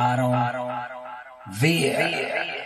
I don't, I don't, I don't, I don't. V.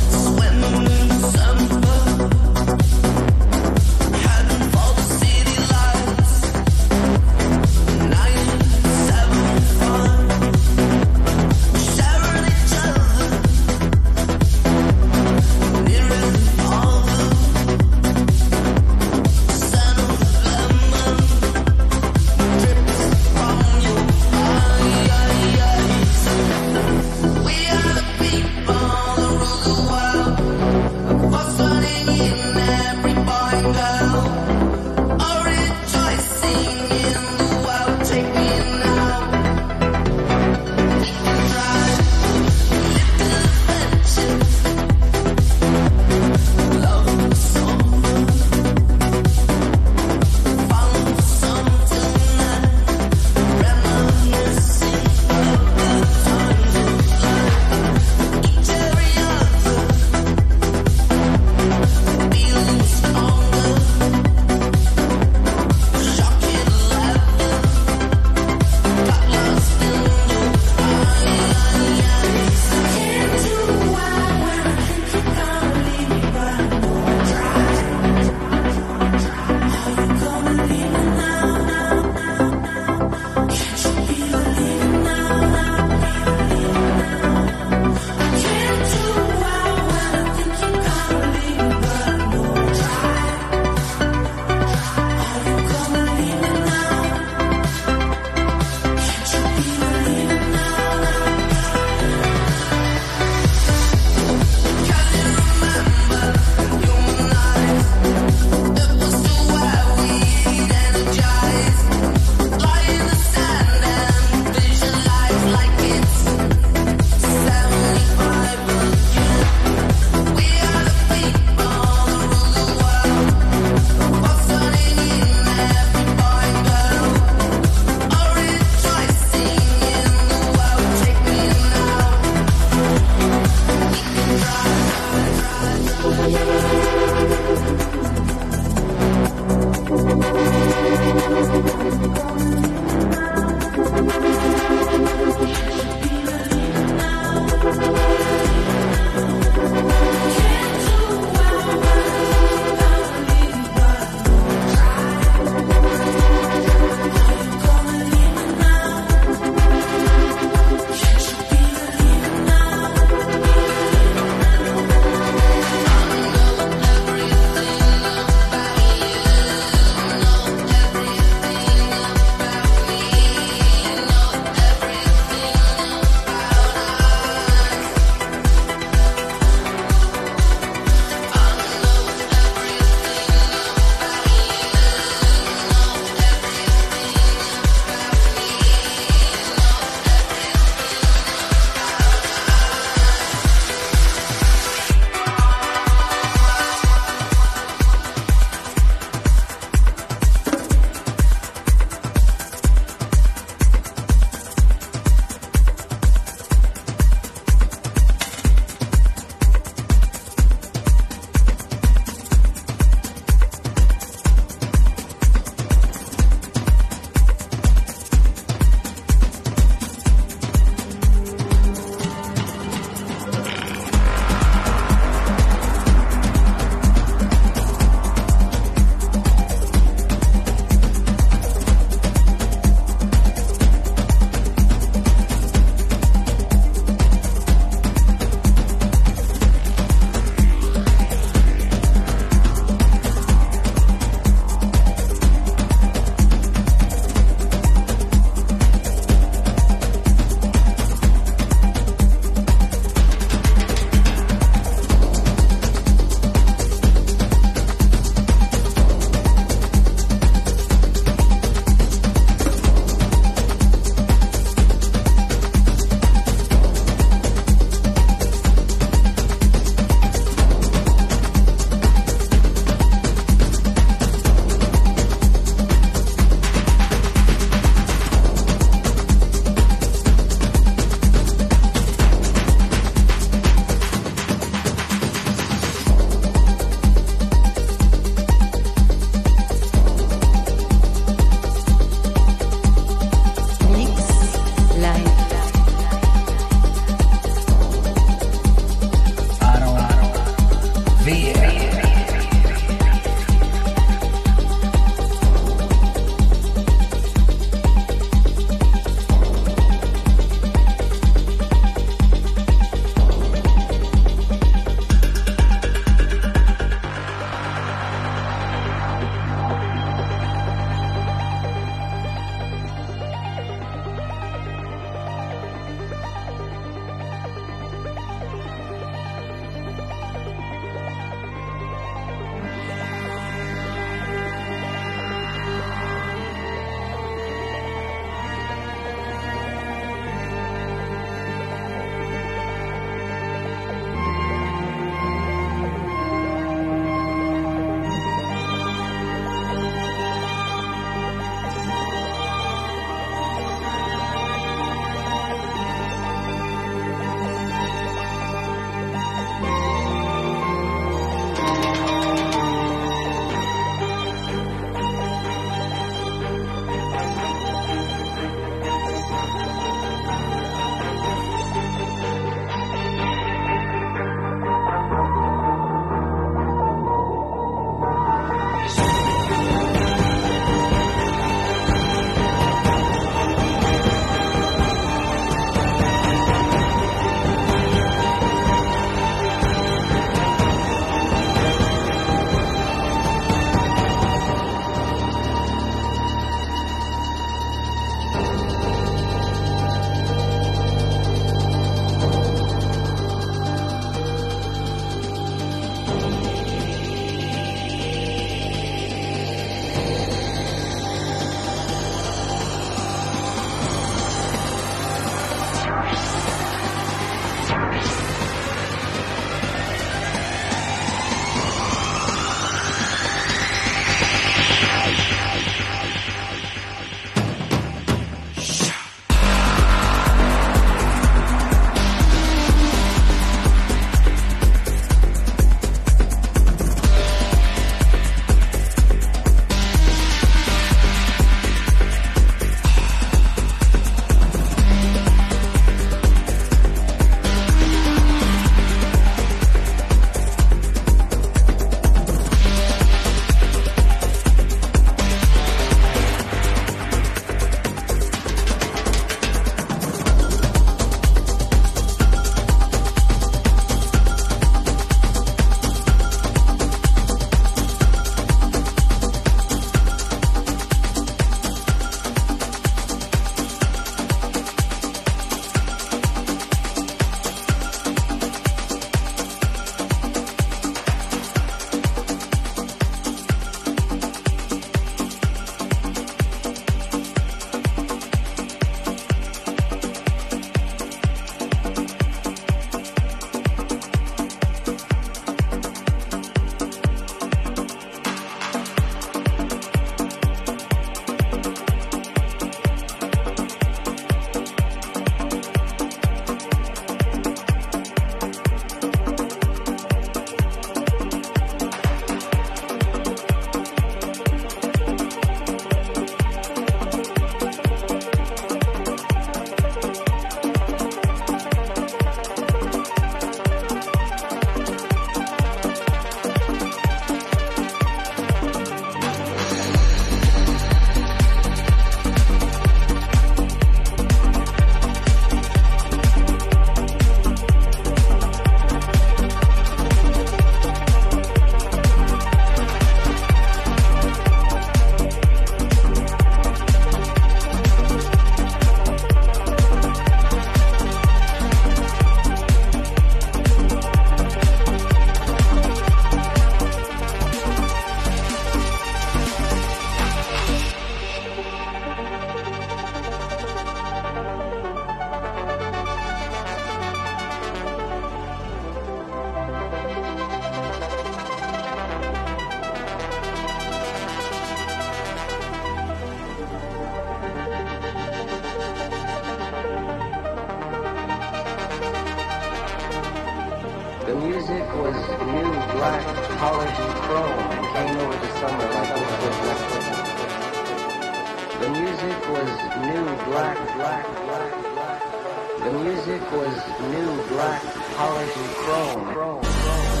black, black, black. The music was new black, polished and chrome. chrome, chrome.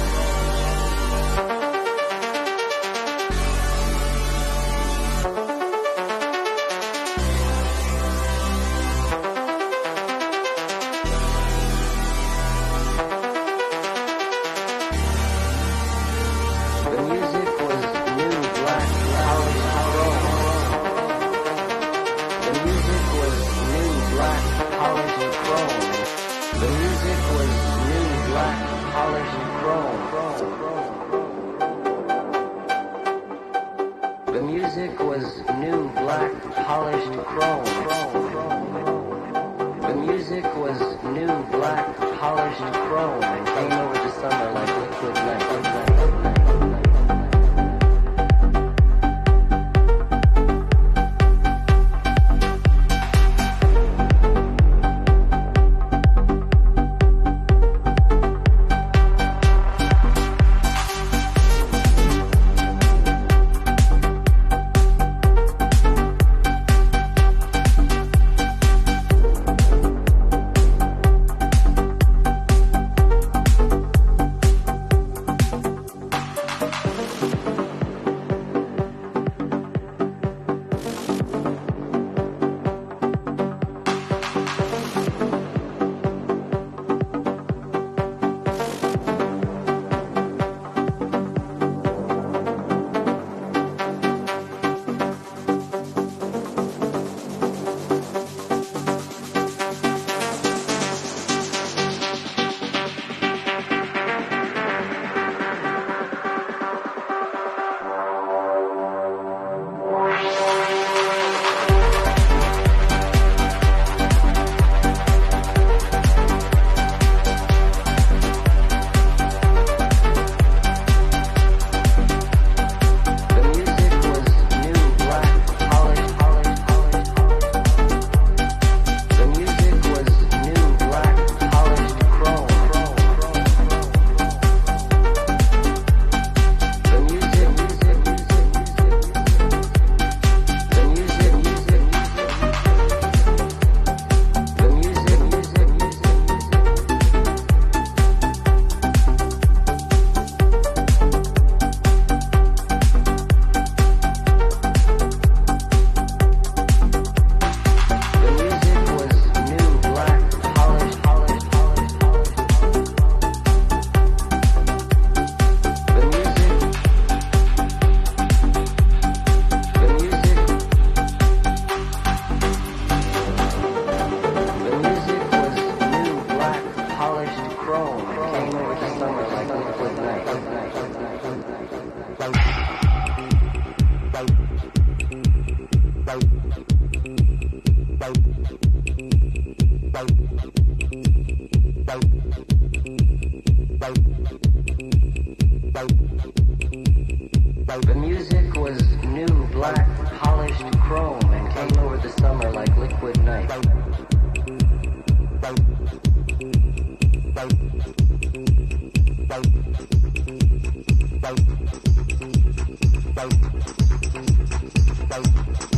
Thank you.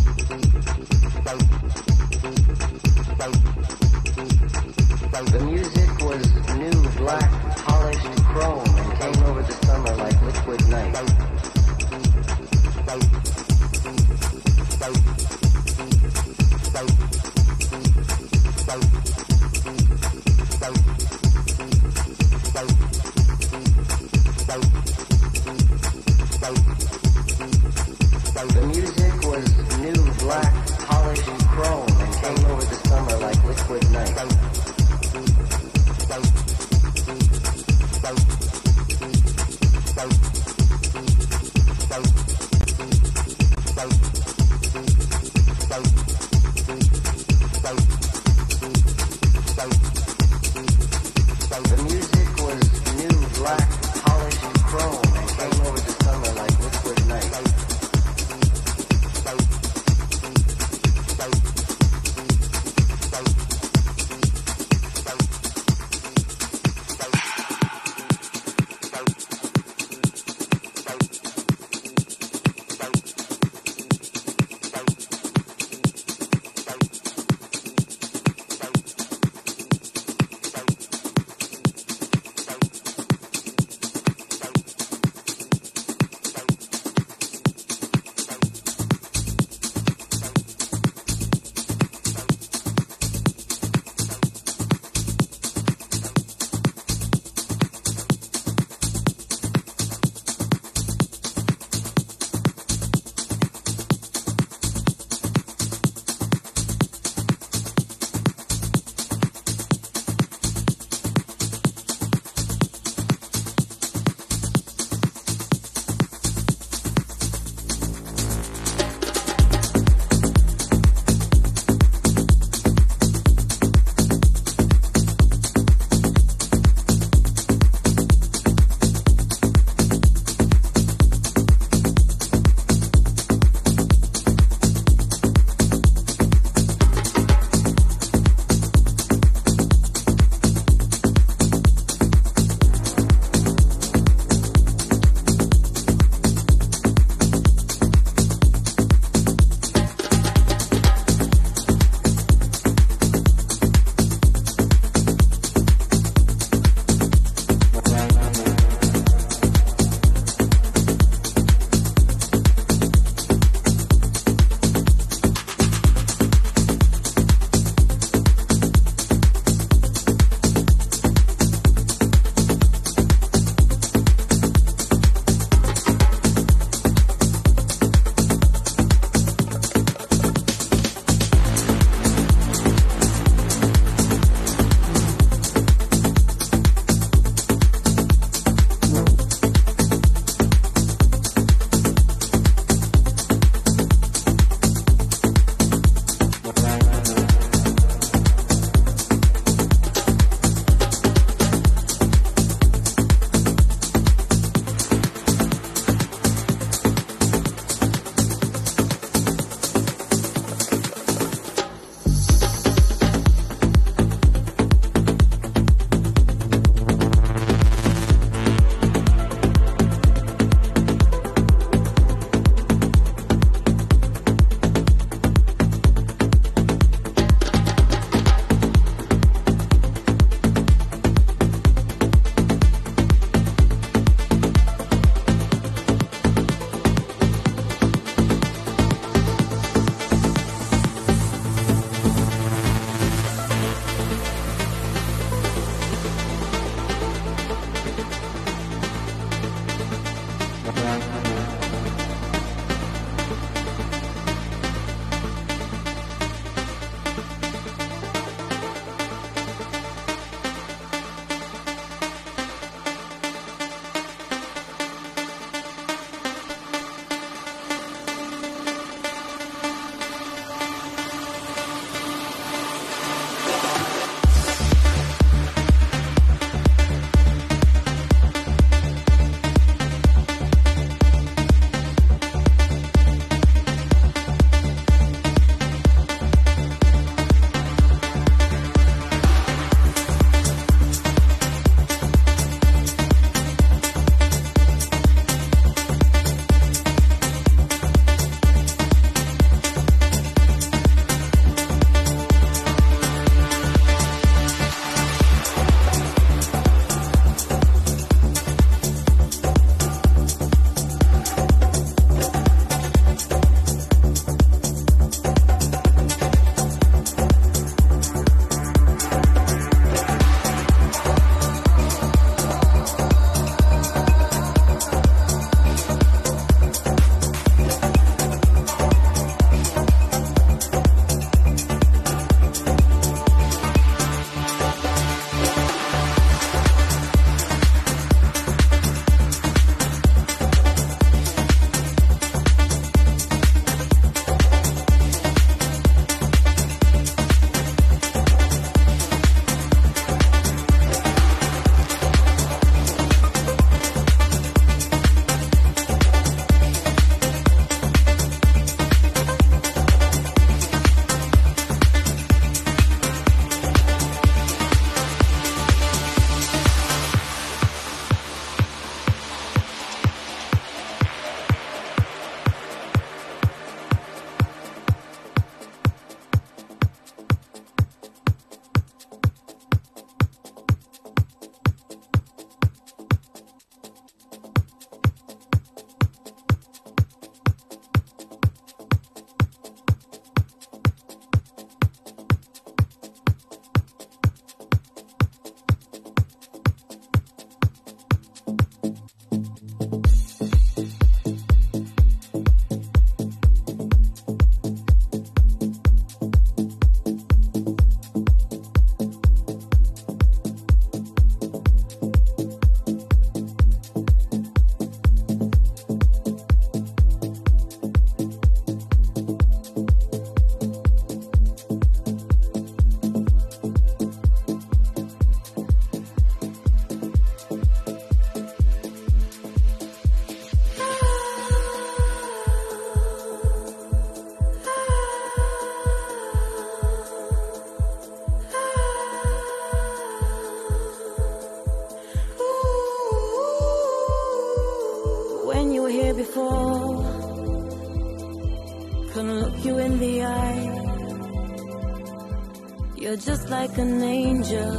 You're just like an angel.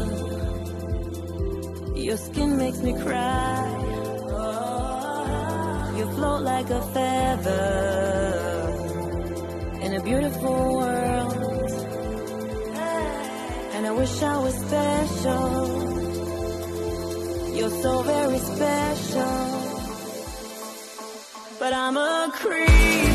Your skin makes me cry. You float like a feather in a beautiful world. And I wish I was special. You're so very special. But I'm a creep.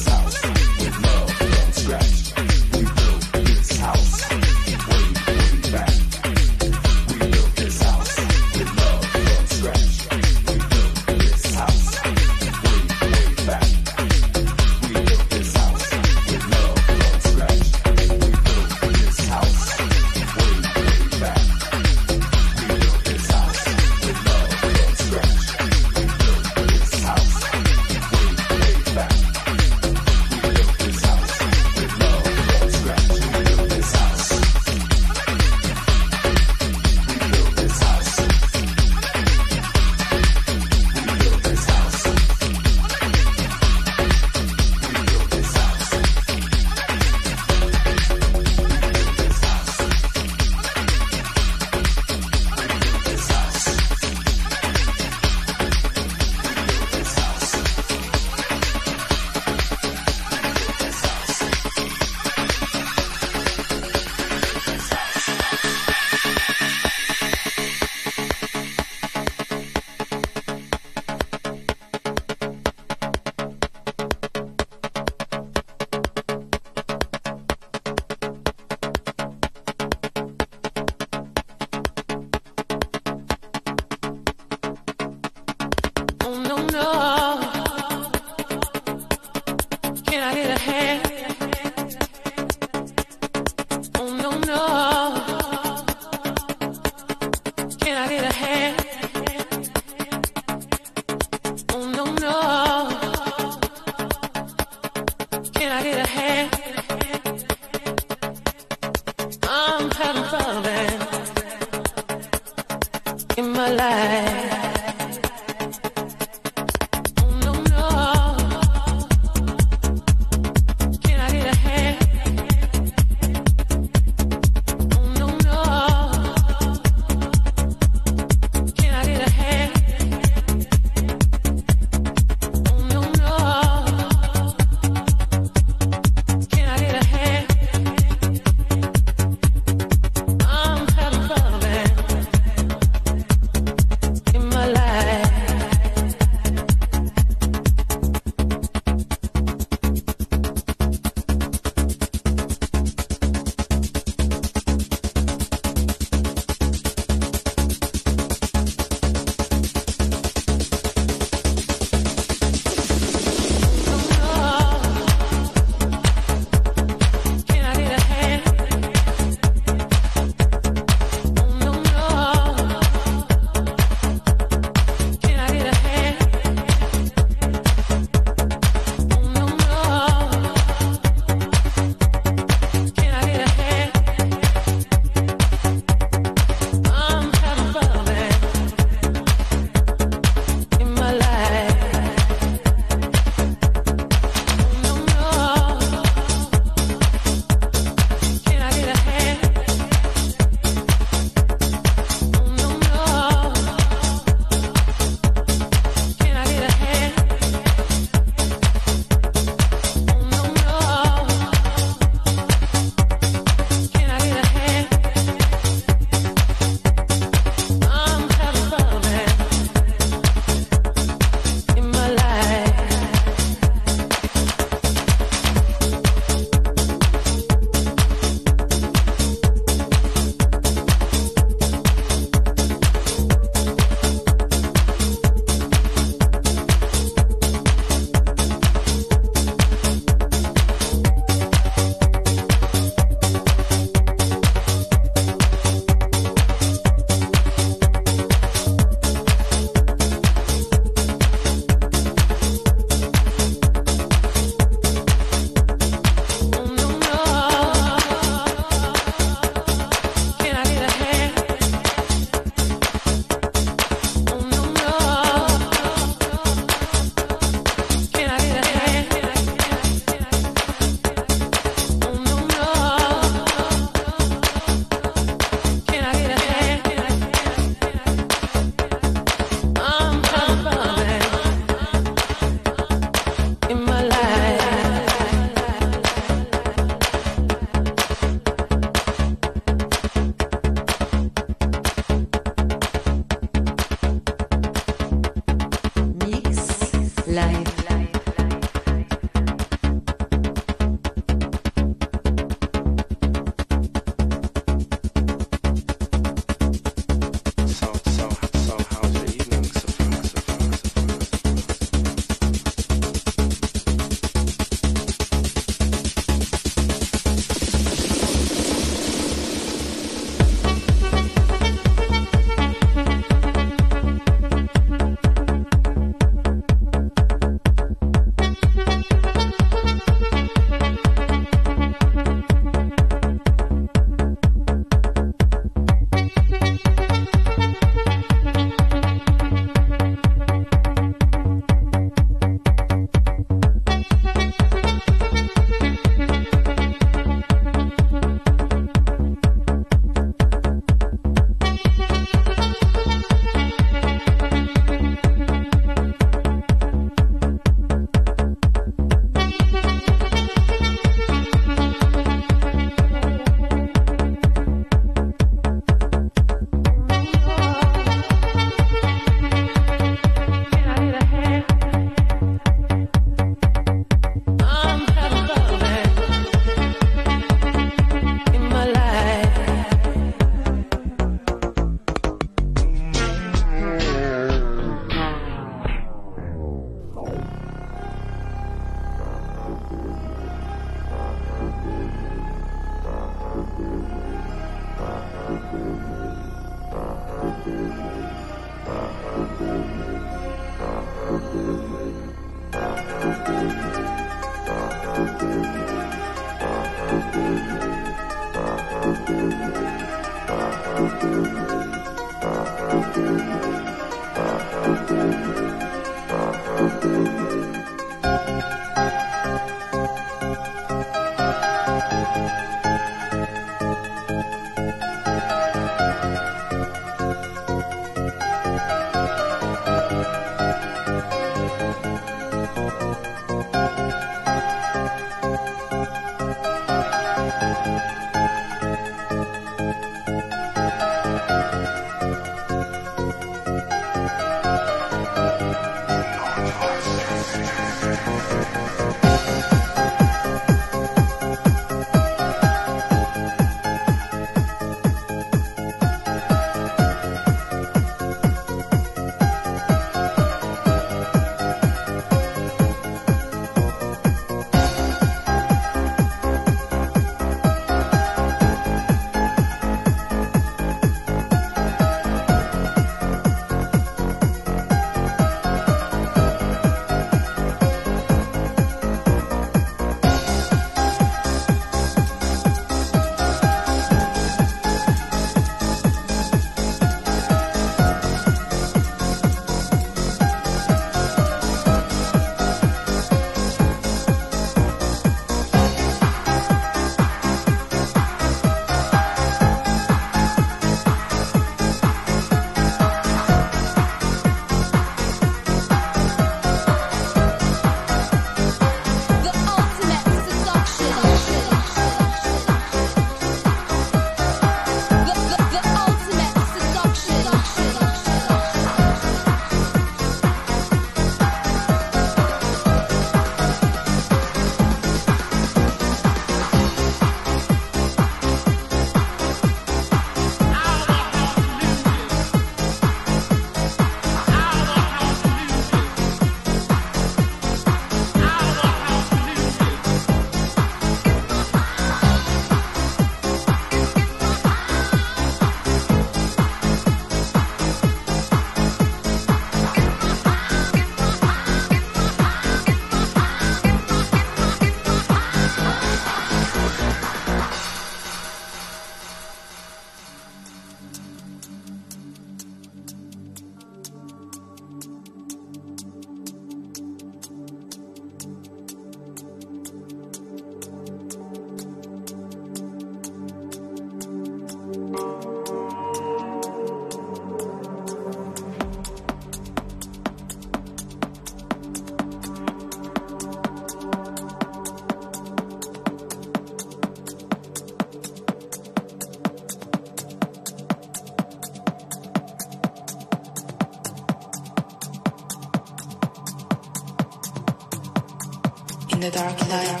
Dark light,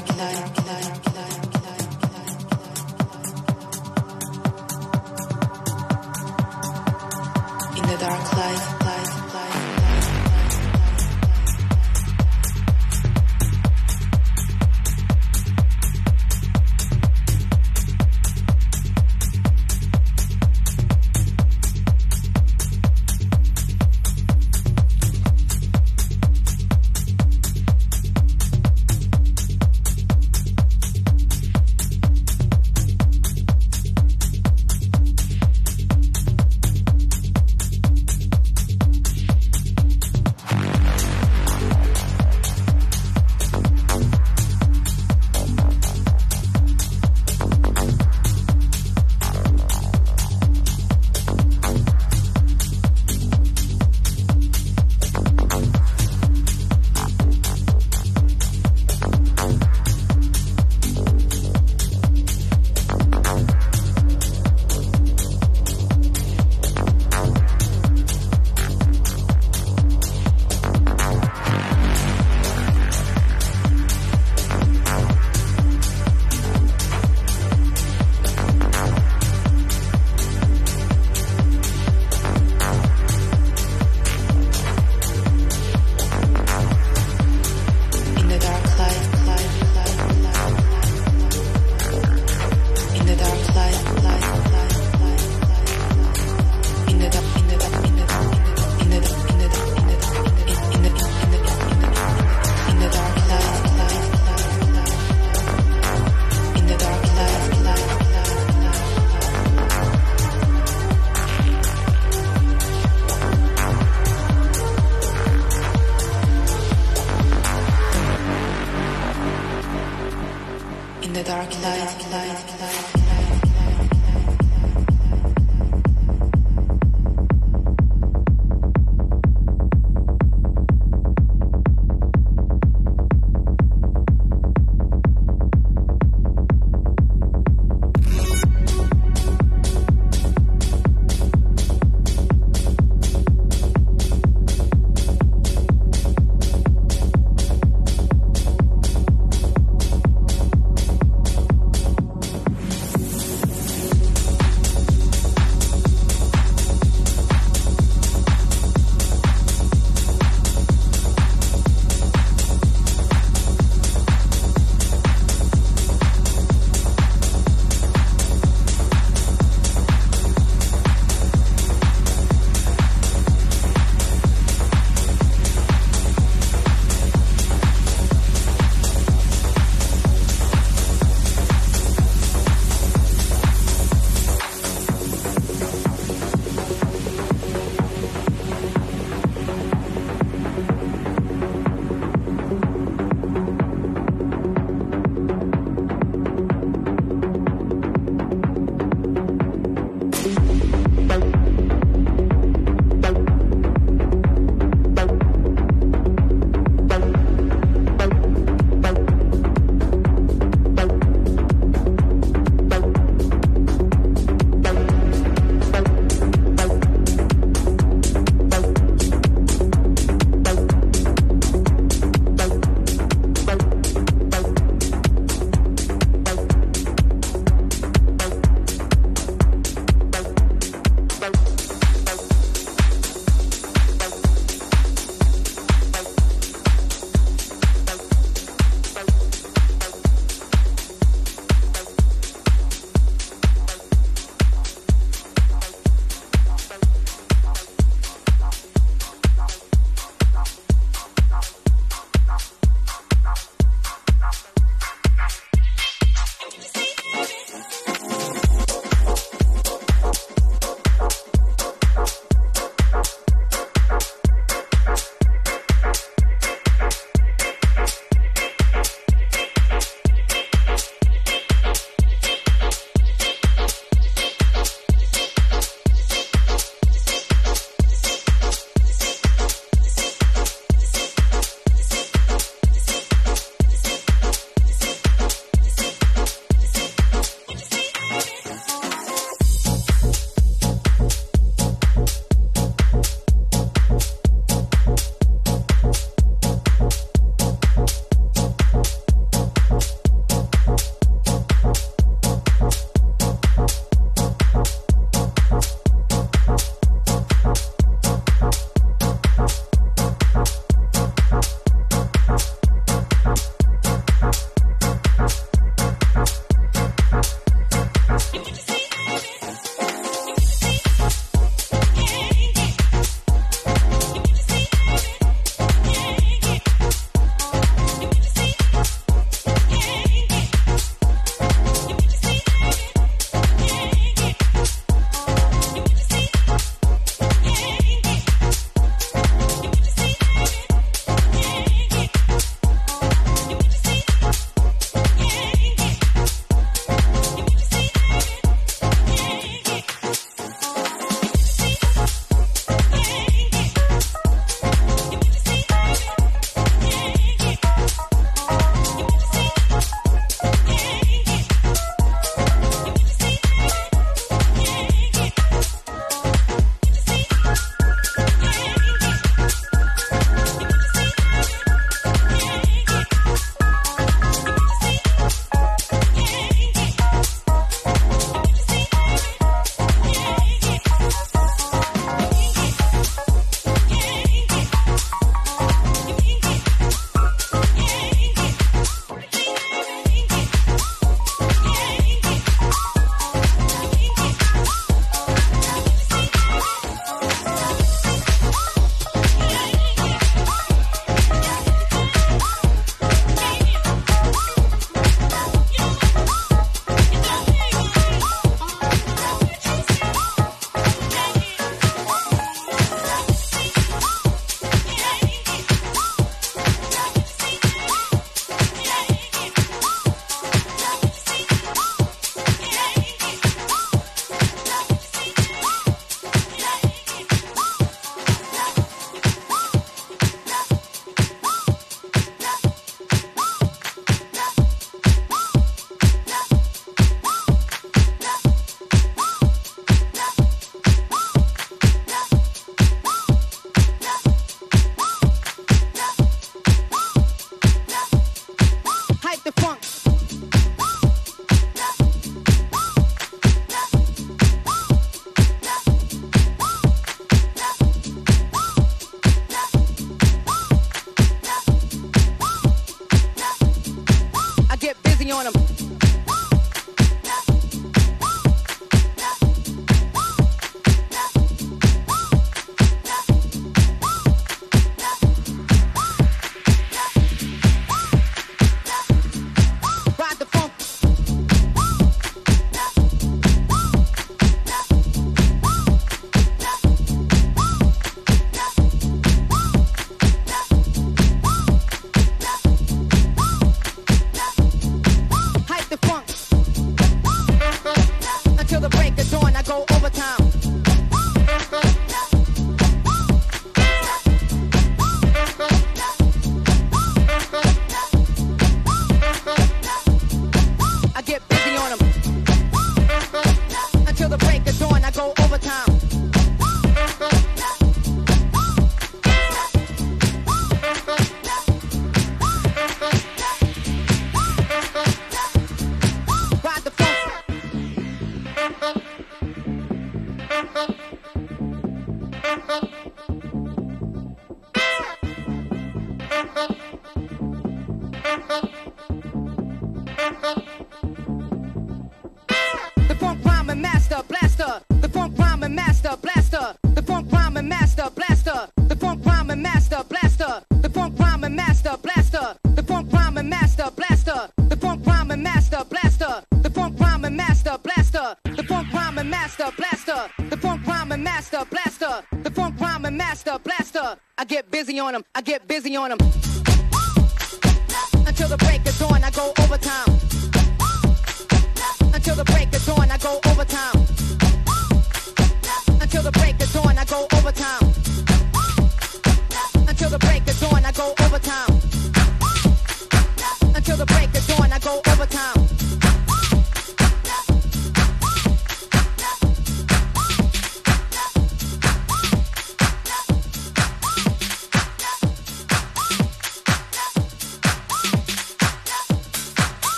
breathing on them.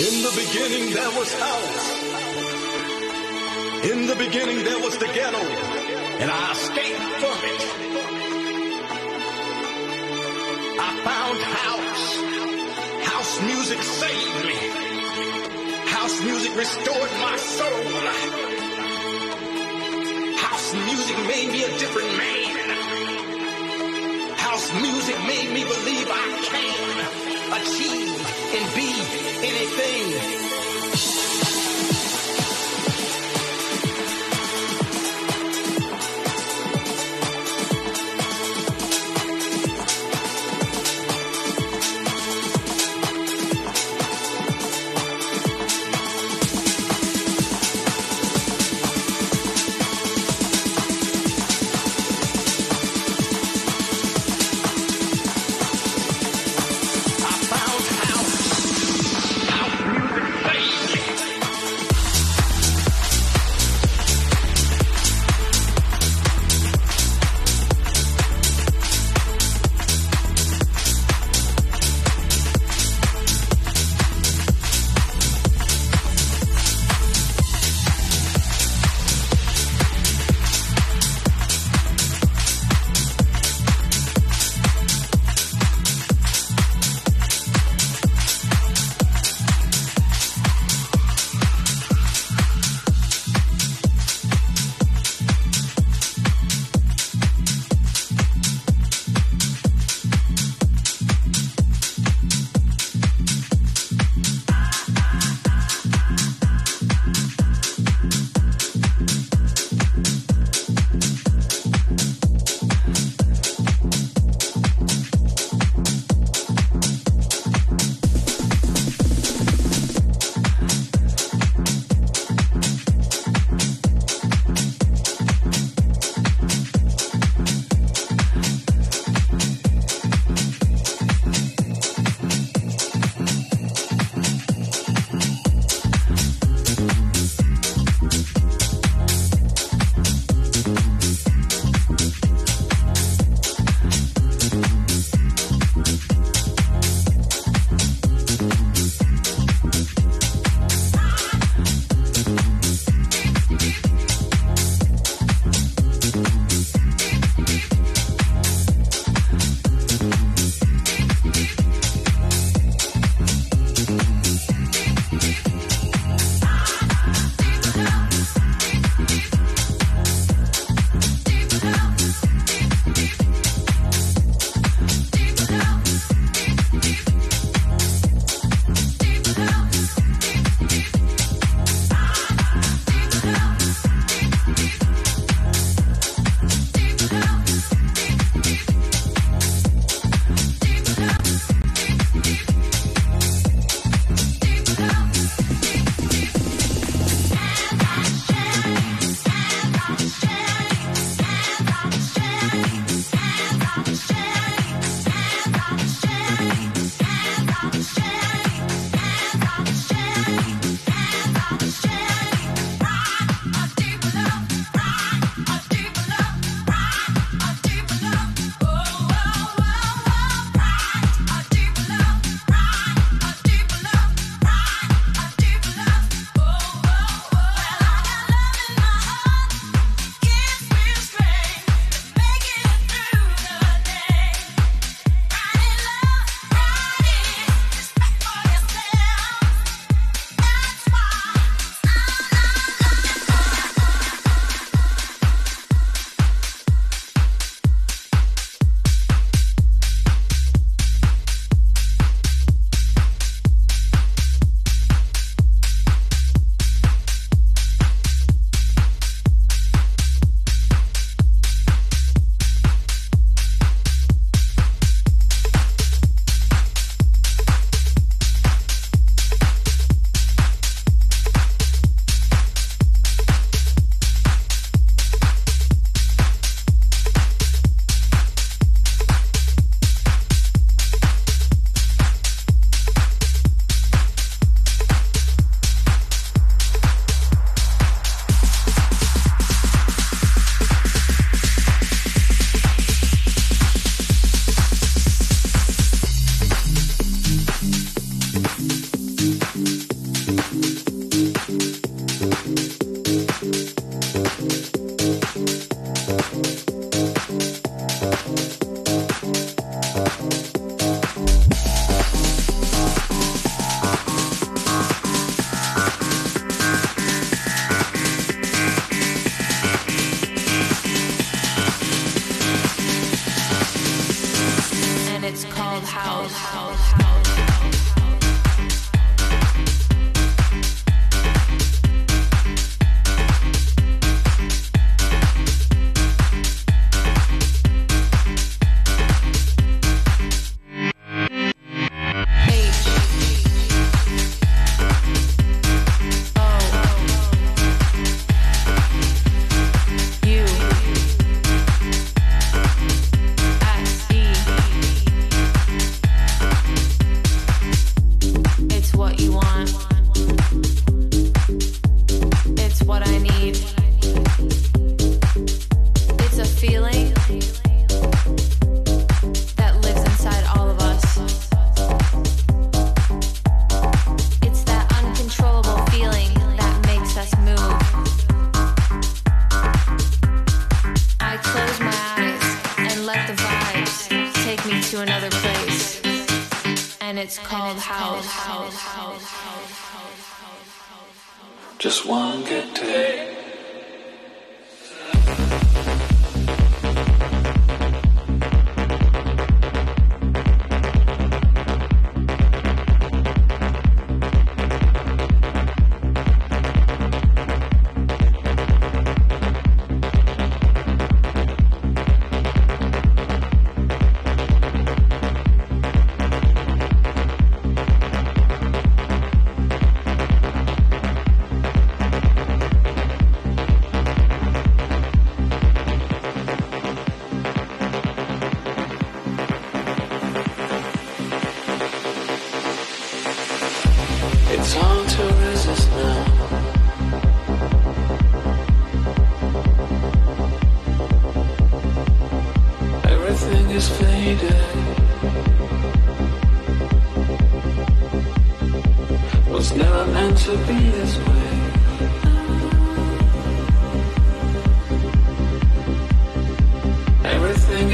In the beginning there was house. In the beginning there was the ghetto, and I escaped from it. I found house. House music saved me. House music restored my soul. House music made me a different man. House music made me believe I can achieve and be anything.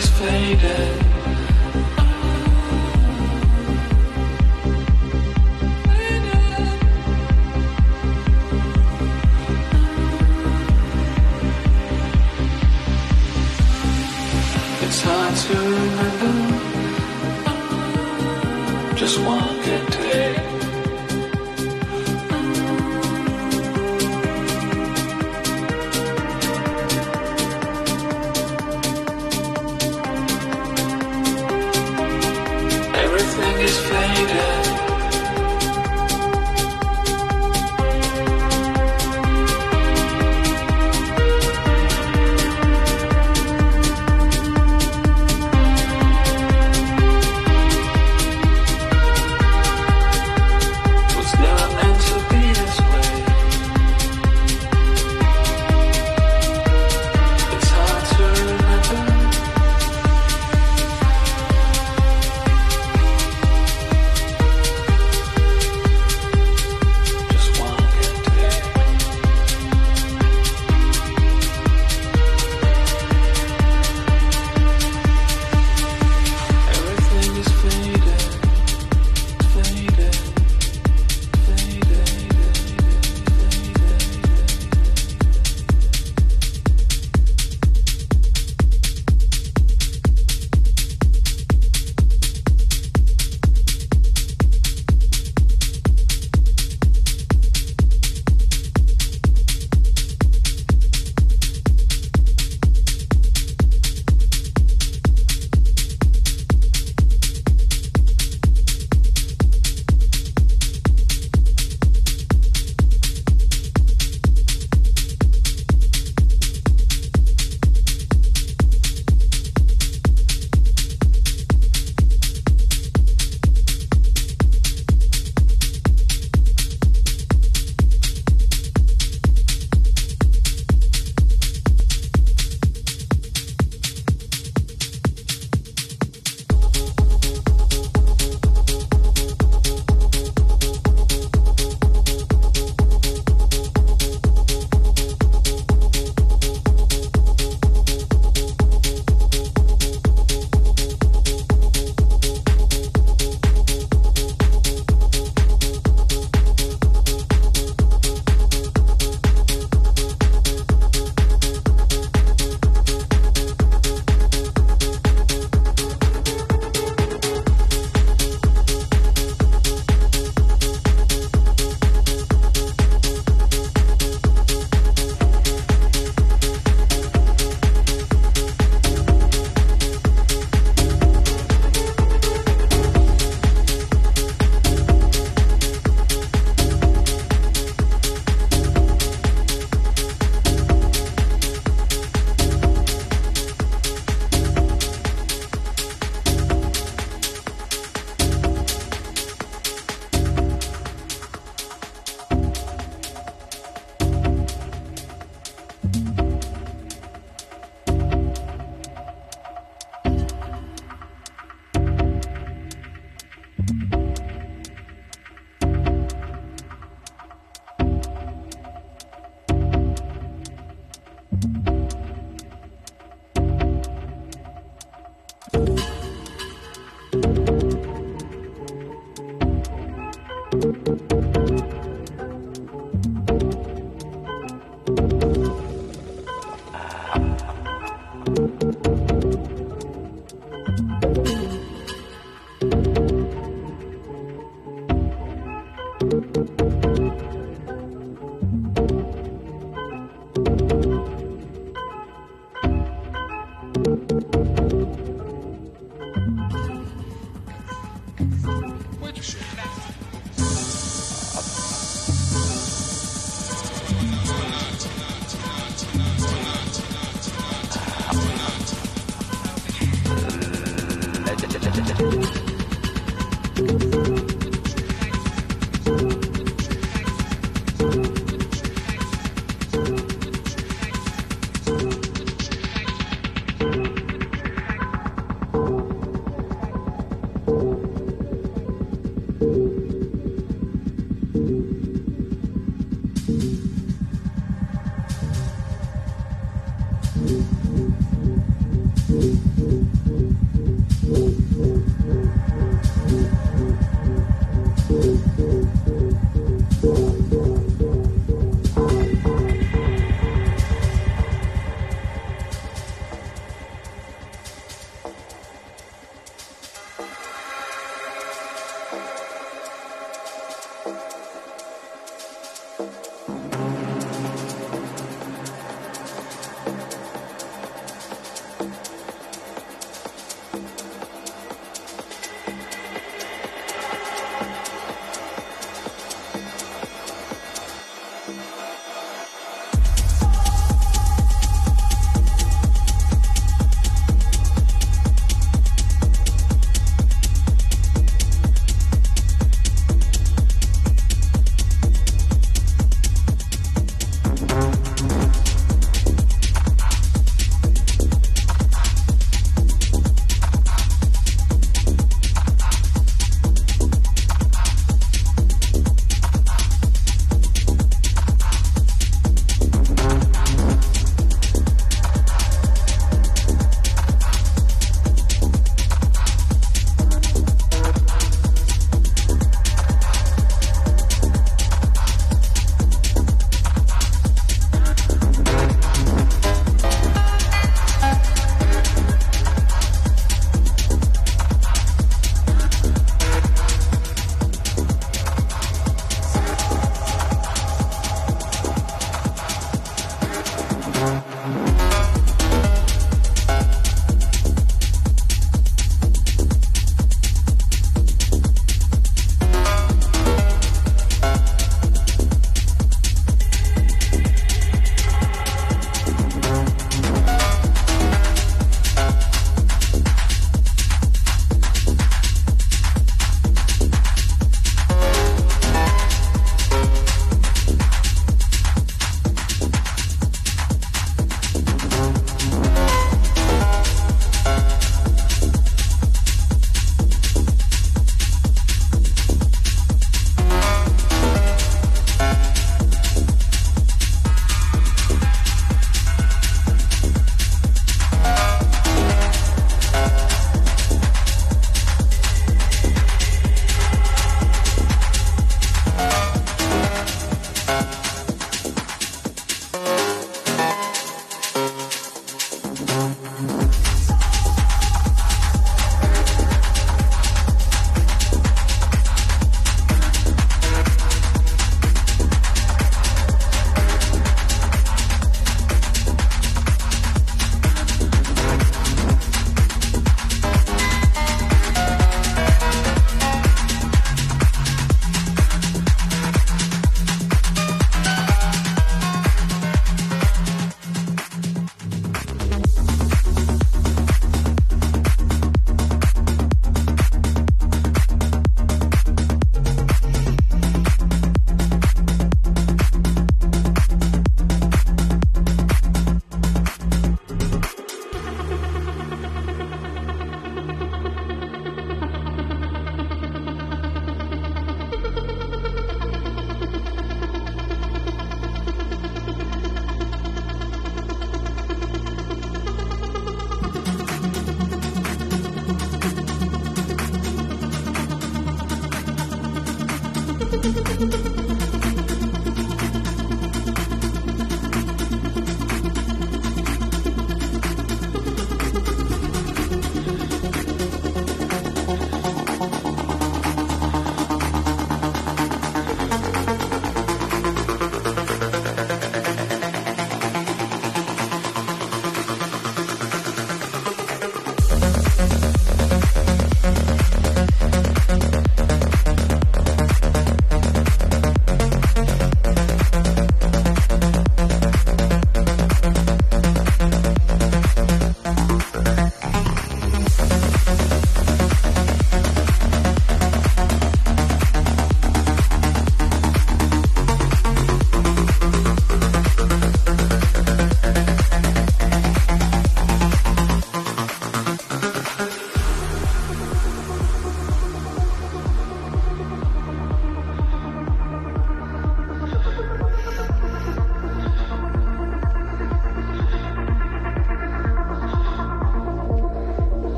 Is faded.